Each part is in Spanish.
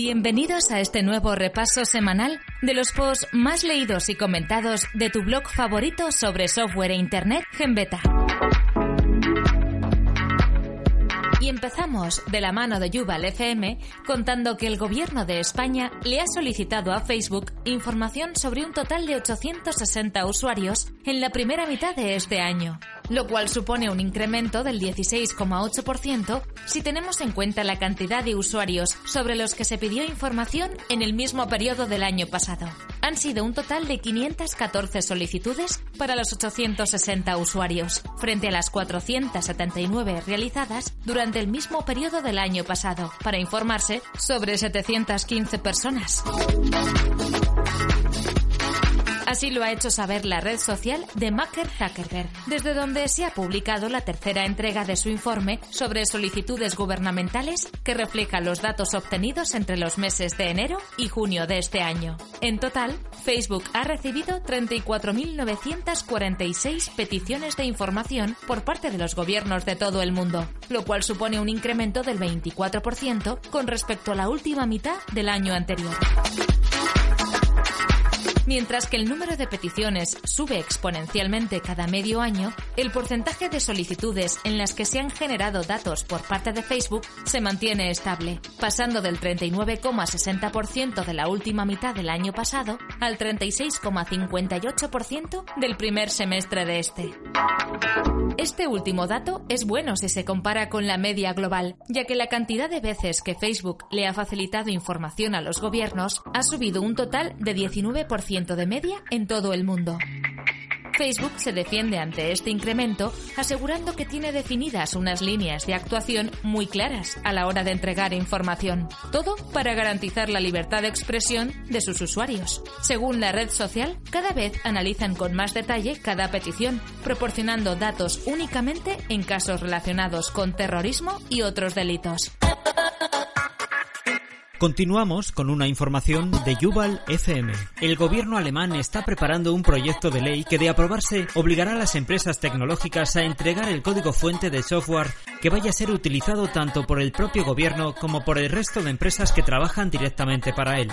Bienvenidos a este nuevo repaso semanal de los posts más leídos y comentados de tu blog favorito sobre software e Internet, Genbeta. Y empezamos de la mano de Yuval FM contando que el gobierno de España le ha solicitado a Facebook información sobre un total de 860 usuarios en la primera mitad de este año, lo cual supone un incremento del 16,8% si tenemos en cuenta la cantidad de usuarios sobre los que se pidió información en el mismo periodo del año pasado. Han sido un total de 514 solicitudes para los 860 usuarios, frente a las 479 realizadas durante el mismo periodo del año pasado para informarse sobre 715 personas. Así lo ha hecho saber la red social de Macker Zuckerberg, desde donde se ha publicado la tercera entrega de su informe sobre solicitudes gubernamentales que refleja los datos obtenidos entre los meses de enero y junio de este año. En total, Facebook ha recibido 34.946 peticiones de información por parte de los gobiernos de todo el mundo, lo cual supone un incremento del 24% con respecto a la última mitad del año anterior. Mientras que el número de peticiones sube exponencialmente cada medio año, el porcentaje de solicitudes en las que se han generado datos por parte de Facebook se mantiene estable, pasando del 39,60% de la última mitad del año pasado al 36,58% del primer semestre de este. Este último dato es bueno si se compara con la media global, ya que la cantidad de veces que Facebook le ha facilitado información a los gobiernos ha subido un total de 19% de media en todo el mundo. Facebook se defiende ante este incremento asegurando que tiene definidas unas líneas de actuación muy claras a la hora de entregar información. Todo para garantizar la libertad de expresión de sus usuarios. Según la red social, cada vez analizan con más detalle cada petición, proporcionando datos únicamente en casos relacionados con terrorismo y otros delitos. Continuamos con una información de Yuval FM. El gobierno alemán está preparando un proyecto de ley que de aprobarse obligará a las empresas tecnológicas a entregar el código fuente de software que vaya a ser utilizado tanto por el propio gobierno como por el resto de empresas que trabajan directamente para él.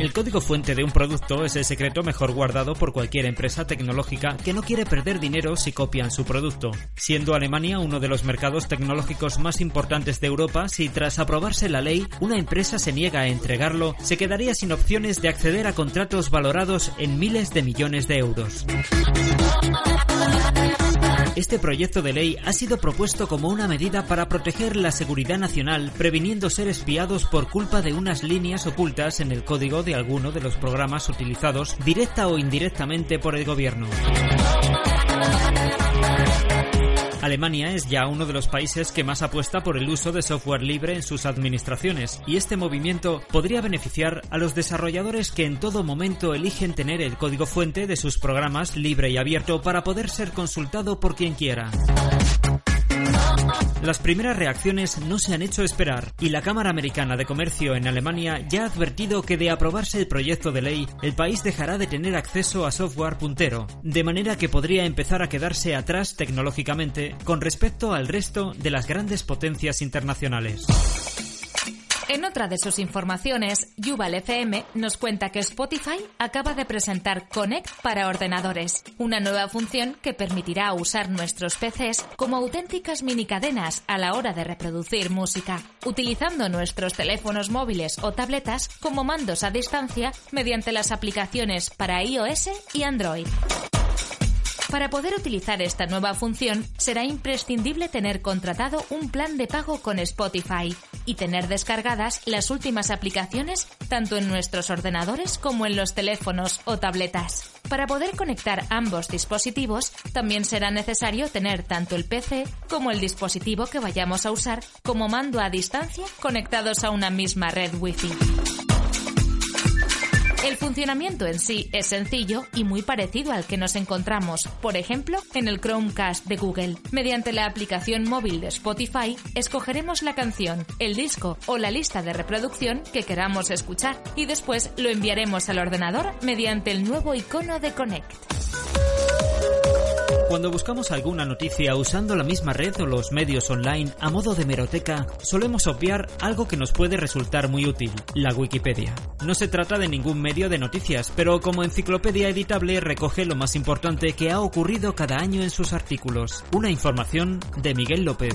El código fuente de un producto es el secreto mejor guardado por cualquier empresa tecnológica que no quiere perder dinero si copian su producto, siendo Alemania uno de los mercados tecnológicos más importantes de Europa si tras aprobarse la ley una empresa se niega a entregarlo, se quedaría sin opciones de acceder a contratos valorados en miles de millones de euros. Este proyecto de ley ha sido propuesto como una medida para proteger la seguridad nacional, previniendo ser espiados por culpa de unas líneas ocultas en el código de alguno de los programas utilizados directa o indirectamente por el gobierno. Alemania es ya uno de los países que más apuesta por el uso de software libre en sus administraciones, y este movimiento podría beneficiar a los desarrolladores que en todo momento eligen tener el código fuente de sus programas libre y abierto para poder ser consultado por quien quiera. Las primeras reacciones no se han hecho esperar y la Cámara Americana de Comercio en Alemania ya ha advertido que de aprobarse el proyecto de ley, el país dejará de tener acceso a software puntero, de manera que podría empezar a quedarse atrás tecnológicamente con respecto al resto de las grandes potencias internacionales. En otra de sus informaciones, Yuval FM nos cuenta que Spotify acaba de presentar Connect para ordenadores, una nueva función que permitirá usar nuestros PCs como auténticas minicadenas a la hora de reproducir música, utilizando nuestros teléfonos móviles o tabletas como mandos a distancia mediante las aplicaciones para iOS y Android. Para poder utilizar esta nueva función será imprescindible tener contratado un plan de pago con Spotify y tener descargadas las últimas aplicaciones tanto en nuestros ordenadores como en los teléfonos o tabletas. Para poder conectar ambos dispositivos también será necesario tener tanto el PC como el dispositivo que vayamos a usar como mando a distancia conectados a una misma red Wi-Fi. El funcionamiento en sí es sencillo y muy parecido al que nos encontramos, por ejemplo, en el Chromecast de Google. Mediante la aplicación móvil de Spotify, escogeremos la canción, el disco o la lista de reproducción que queramos escuchar y después lo enviaremos al ordenador mediante el nuevo icono de Connect. Cuando buscamos alguna noticia usando la misma red o los medios online a modo de meroteca, solemos obviar algo que nos puede resultar muy útil, la Wikipedia. No se trata de ningún medio de noticias, pero como enciclopedia editable recoge lo más importante que ha ocurrido cada año en sus artículos. Una información de Miguel López.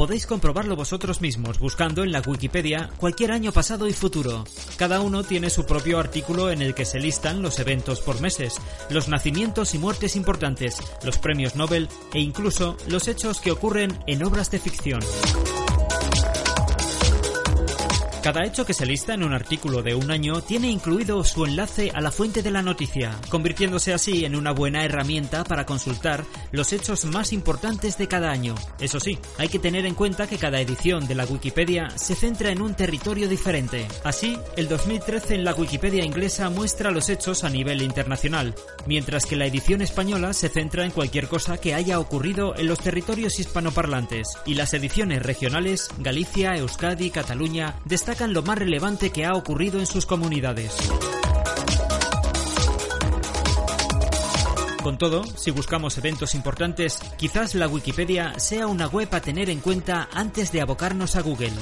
Podéis comprobarlo vosotros mismos buscando en la Wikipedia cualquier año pasado y futuro. Cada uno tiene su propio artículo en el que se listan los eventos por meses, los nacimientos y muertes importantes, los premios Nobel e incluso los hechos que ocurren en obras de ficción. Cada hecho que se lista en un artículo de un año tiene incluido su enlace a la fuente de la noticia, convirtiéndose así en una buena herramienta para consultar los hechos más importantes de cada año. Eso sí, hay que tener en cuenta que cada edición de la Wikipedia se centra en un territorio diferente. Así, el 2013 en la Wikipedia inglesa muestra los hechos a nivel internacional, mientras que la edición española se centra en cualquier cosa que haya ocurrido en los territorios hispanoparlantes, y las ediciones regionales, Galicia, Euskadi, Cataluña, destacan destacan lo más relevante que ha ocurrido en sus comunidades. Con todo, si buscamos eventos importantes, quizás la Wikipedia sea una web a tener en cuenta antes de abocarnos a Google.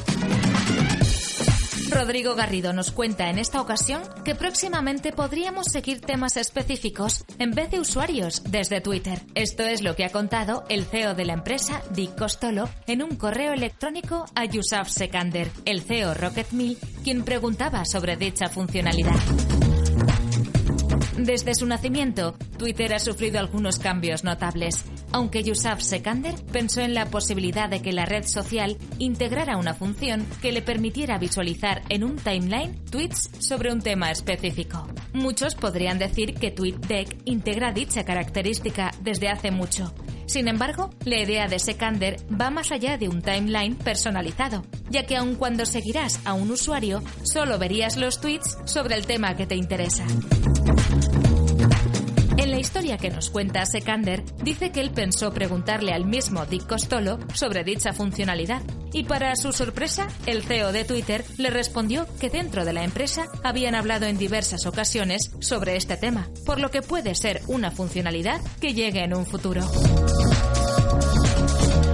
Rodrigo Garrido nos cuenta en esta ocasión que próximamente podríamos seguir temas específicos en vez de usuarios desde Twitter. Esto es lo que ha contado el CEO de la empresa, Dick Costolo, en un correo electrónico a Yusuf Sekander, el CEO Rocket Mill, quien preguntaba sobre dicha funcionalidad. Desde su nacimiento, Twitter ha sufrido algunos cambios notables. Aunque Yusuf Sekander pensó en la posibilidad de que la red social integrara una función que le permitiera visualizar en un timeline tweets sobre un tema específico. Muchos podrían decir que TweetDeck integra dicha característica desde hace mucho. Sin embargo, la idea de Sekander va más allá de un timeline personalizado, ya que aun cuando seguirás a un usuario, solo verías los tweets sobre el tema que te interesa. La historia que nos cuenta Sekander, dice que él pensó preguntarle al mismo Dick Costolo sobre dicha funcionalidad, y para su sorpresa, el CEO de Twitter le respondió que dentro de la empresa habían hablado en diversas ocasiones sobre este tema, por lo que puede ser una funcionalidad que llegue en un futuro.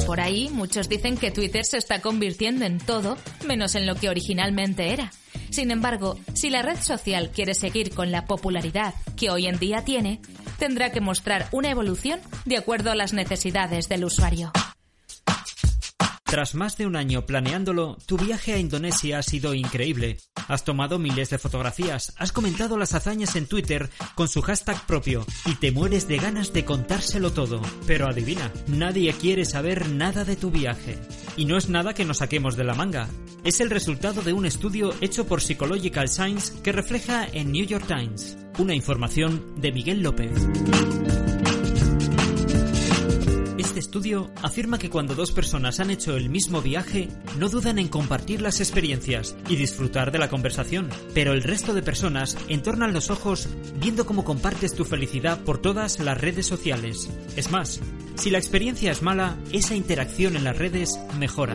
Por ahí, muchos dicen que Twitter se está convirtiendo en todo menos en lo que originalmente era. Sin embargo, si la red social quiere seguir con la popularidad que hoy en día tiene, tendrá que mostrar una evolución de acuerdo a las necesidades del usuario. Tras más de un año planeándolo, tu viaje a Indonesia ha sido increíble. Has tomado miles de fotografías, has comentado las hazañas en Twitter con su hashtag propio y te mueres de ganas de contárselo todo. Pero adivina, nadie quiere saber nada de tu viaje. Y no es nada que nos saquemos de la manga. Es el resultado de un estudio hecho por Psychological Science que refleja en New York Times. Una información de Miguel López. Estudio afirma que cuando dos personas han hecho el mismo viaje, no dudan en compartir las experiencias y disfrutar de la conversación, pero el resto de personas entornan los ojos viendo cómo compartes tu felicidad por todas las redes sociales. Es más, si la experiencia es mala, esa interacción en las redes mejora.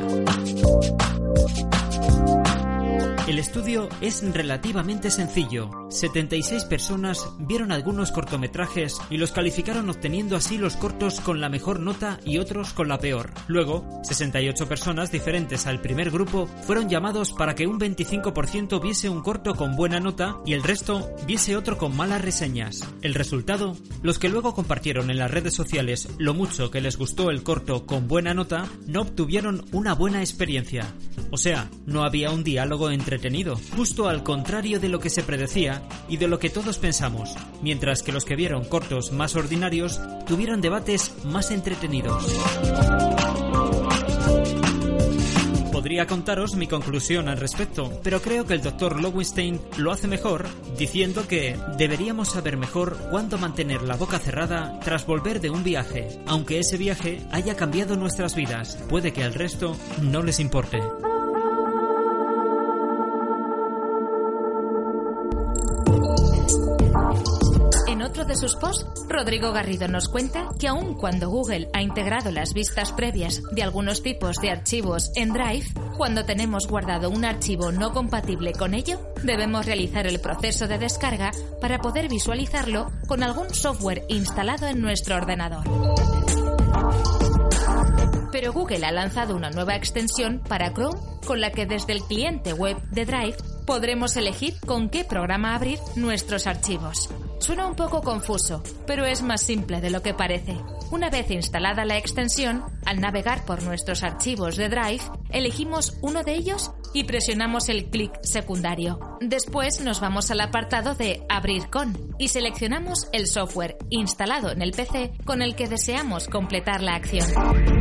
El estudio es relativamente sencillo. 76 personas vieron algunos cortometrajes y los calificaron obteniendo así los cortos con la mejor nota y otros con la peor. Luego, 68 personas diferentes al primer grupo fueron llamados para que un 25% viese un corto con buena nota y el resto viese otro con malas reseñas. El resultado, los que luego compartieron en las redes sociales lo mucho que les gustó el corto con buena nota, no obtuvieron una buena experiencia. O sea, no había un diálogo justo al contrario de lo que se predecía y de lo que todos pensamos, mientras que los que vieron cortos más ordinarios tuvieron debates más entretenidos. Podría contaros mi conclusión al respecto, pero creo que el Dr. Lowenstein lo hace mejor diciendo que deberíamos saber mejor cuándo mantener la boca cerrada tras volver de un viaje, aunque ese viaje haya cambiado nuestras vidas. Puede que al resto no les importe. De sus posts, Rodrigo Garrido nos cuenta que aun cuando Google ha integrado las vistas previas de algunos tipos de archivos en Drive, cuando tenemos guardado un archivo no compatible con ello, debemos realizar el proceso de descarga para poder visualizarlo con algún software instalado en nuestro ordenador. Pero Google ha lanzado una nueva extensión para Chrome con la que desde el cliente web de Drive podremos elegir con qué programa abrir nuestros archivos. Suena un poco confuso, pero es más simple de lo que parece. Una vez instalada la extensión, al navegar por nuestros archivos de Drive, elegimos uno de ellos y presionamos el clic secundario. Después nos vamos al apartado de Abrir con y seleccionamos el software instalado en el PC con el que deseamos completar la acción.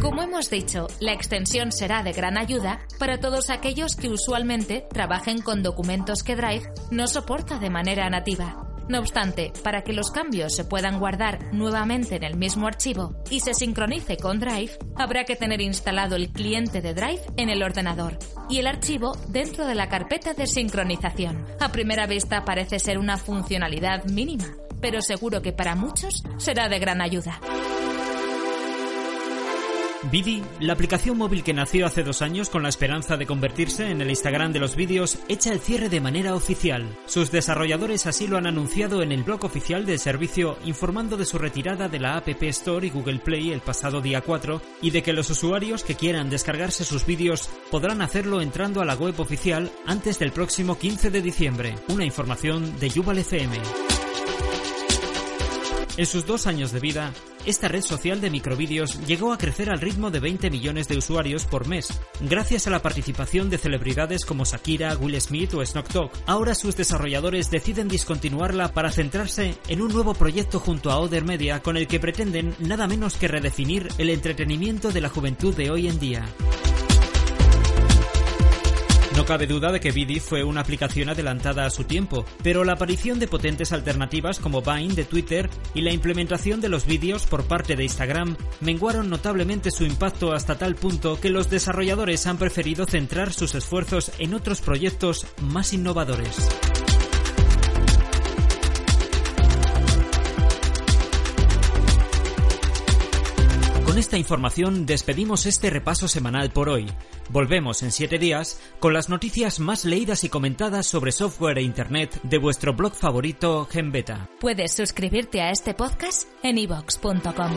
Como hemos dicho, la extensión será de gran ayuda para todos aquellos que usualmente trabajen con documentos que Drive no soporta de manera nativa. No obstante, para que los cambios se puedan guardar nuevamente en el mismo archivo y se sincronice con Drive, habrá que tener instalado el cliente de Drive en el ordenador y el archivo dentro de la carpeta de sincronización. A primera vista parece ser una funcionalidad mínima, pero seguro que para muchos será de gran ayuda. Vidi, la aplicación móvil que nació hace dos años con la esperanza de convertirse en el Instagram de los vídeos, echa el cierre de manera oficial. Sus desarrolladores así lo han anunciado en el blog oficial del servicio informando de su retirada de la App Store y Google Play el pasado día 4 y de que los usuarios que quieran descargarse sus vídeos podrán hacerlo entrando a la web oficial antes del próximo 15 de diciembre. Una información de Yuval FM. En sus dos años de vida, esta red social de microvídeos llegó a crecer al ritmo de 20 millones de usuarios por mes, gracias a la participación de celebridades como Shakira, Will Smith o Snoop Dogg. Ahora sus desarrolladores deciden discontinuarla para centrarse en un nuevo proyecto junto a Other Media con el que pretenden nada menos que redefinir el entretenimiento de la juventud de hoy en día. Cabe duda de que Vidi fue una aplicación adelantada a su tiempo, pero la aparición de potentes alternativas como Vine de Twitter y la implementación de los vídeos por parte de Instagram menguaron notablemente su impacto hasta tal punto que los desarrolladores han preferido centrar sus esfuerzos en otros proyectos más innovadores. Esta información despedimos este repaso semanal por hoy. Volvemos en siete días con las noticias más leídas y comentadas sobre software e Internet de vuestro blog favorito GenBeta. Puedes suscribirte a este podcast en ivox.com.